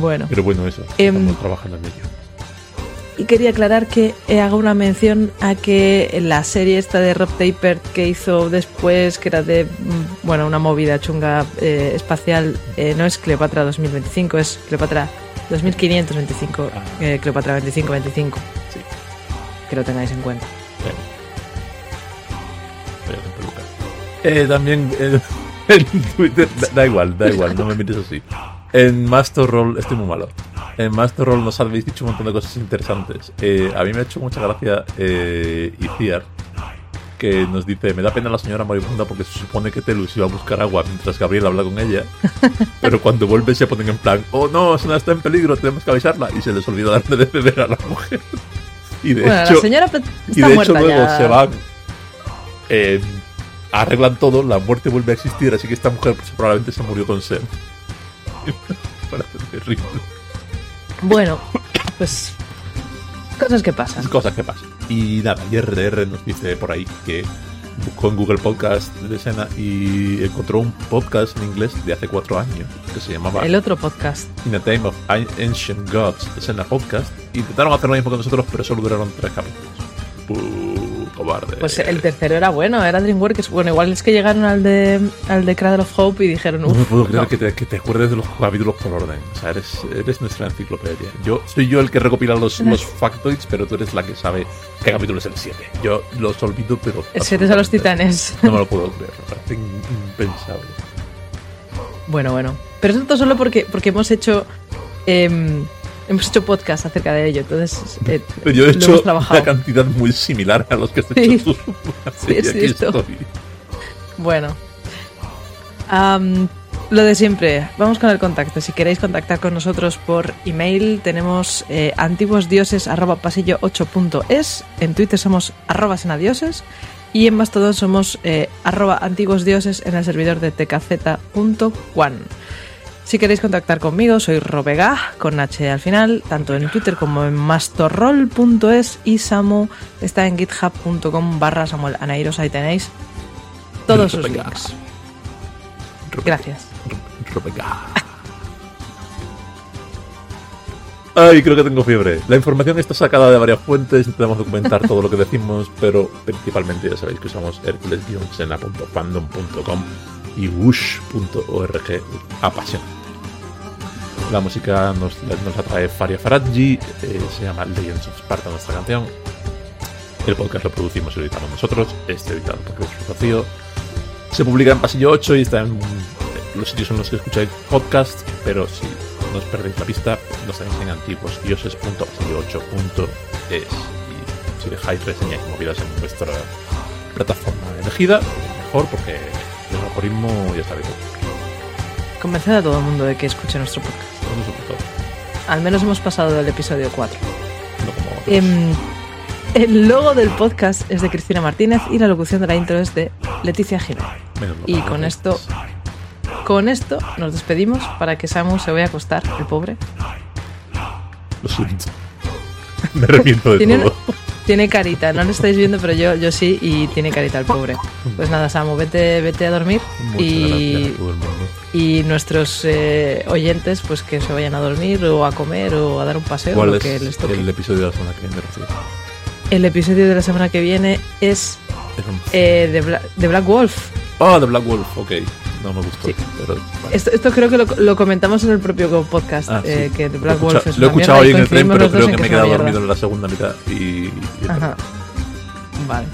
Bueno. Pero bueno, eso. Estamos em, trabajando en ello. Y quería aclarar que hago una mención a que la serie esta de Rob Taper que hizo después, que era de, mm, bueno, una movida chunga eh, espacial, eh, no es Cleopatra 2025, es Cleopatra 2525, ah. eh, Cleopatra 2525. Sí. Que lo tengáis en cuenta. Eh, también (laughs) en Twitter, da, igual, da igual, no me mires así. En Master Roll estoy muy malo. En Master Roll nos habéis dicho un montón de cosas interesantes. Eh, a mí me ha hecho mucha gracia eh, Iciar, que nos dice, me da pena la señora moribunda porque se supone que Telus iba a buscar agua mientras Gabriel habla con ella. (laughs) pero cuando vuelve se ponen en plan, oh no, Sena está en peligro, tenemos que avisarla. Y se les olvida darle de beber a la mujer. y de hecho, la señora está y de hecho luego se van, eh, arreglan todo, la muerte vuelve a existir, así que esta mujer pues, probablemente se murió con sed. (laughs) Parece terrible. Bueno, pues cosas que pasan. Cosas que pasan. Y nada, y RDR nos dice por ahí que buscó en Google Podcast de escena y encontró un podcast en inglés de hace cuatro años que se llamaba El otro podcast In a Time of Ancient Gods, escena podcast. Intentaron hacer lo mismo que nosotros, pero solo duraron tres capítulos. Pues el tercero era bueno, era DreamWorks. Bueno, igual es que llegaron al de, al de Cradle of Hope y dijeron. No me puedo creer que, te, que, te, acuerdes de los capítulos por orden. O sea, eres, eres nuestra enciclopedia. Yo soy yo el que recopila los, los factoids, pero tú eres la que sabe qué capítulo es el 7. Yo los olvido, pero. El 7 es a los titanes. No me lo puedo creer, me parece impensable. Bueno, bueno. Pero eso todo solo porque, porque hemos hecho. Eh, hemos hecho podcast acerca de ello, entonces eh, yo he hecho una cantidad muy similar a los que has hecho tú. (laughs) sí, sí, estoy. Bueno, lo de siempre, vamos con el contacto. Si queréis contactar con nosotros por email, tenemos eh, antiguosdioses pasillo 8.es, en Twitter somos arroba senadioses y en Mastodon somos eh, arroba antiguosdioses en el servidor de tkz.one. Si queréis contactar conmigo, soy Robega, con H al final, tanto en Twitter como en mastorrol.es y Samu está en github.com barra Samuel Anairos, ahí tenéis todos sus links. Gracias. Robega. Ay, creo que tengo fiebre. La información está sacada de varias fuentes, intentamos documentar todo lo que decimos, pero principalmente ya sabéis que usamos hercules-sena.fandom.com y wush.org apasionante. La música nos, nos la trae Faria Faradji, eh, se llama Legends of Sparta nuestra canción. El podcast lo producimos y lo editamos nosotros, este editado por Cruz Rocío. Se publica en Pasillo 8 y está en los sitios en los que escucháis podcast, pero si no os perdéis la pista, nos tenéis en antiguosdioses.pasillo8.es. Y si dejáis reseñas y movidas en vuestra plataforma elegida, mejor porque el algoritmo ya está bien. Convenced a todo el mundo de que escuche nuestro podcast. Al menos hemos pasado del episodio 4. Em, el logo del podcast es de Cristina Martínez y la locución de la intro es de Leticia Jiménez. Y con esto, con esto nos despedimos para que Samu se vaya a acostar, el pobre. Lo siento. (laughs) Me arrepiento de todo. Tiene carita, no lo estáis viendo, pero yo, yo sí, y tiene carita el pobre. Pues nada, Samu, vete, vete a dormir. y, y nuestros eh, oyentes, pues que se vayan a dormir o a comer o a dar un paseo. ¿Cuál lo es que les toque. el episodio de la semana que viene, El episodio de la semana que viene es eh, de, de Black Wolf. Ah, de Black Wolf, ok no me gustó. esto, esto, creo que lo, lo, comentamos en el propio podcast, ah, eh, que Black lo Wolf es Lo he escuchado hoy en el tren, pero creo que me he quedado dormido en la segunda mitad. Y, Ajá. Vale.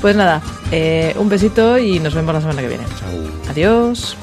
Pues nada, eh, un besito y nos vemos la semana que viene. Chao. Adiós.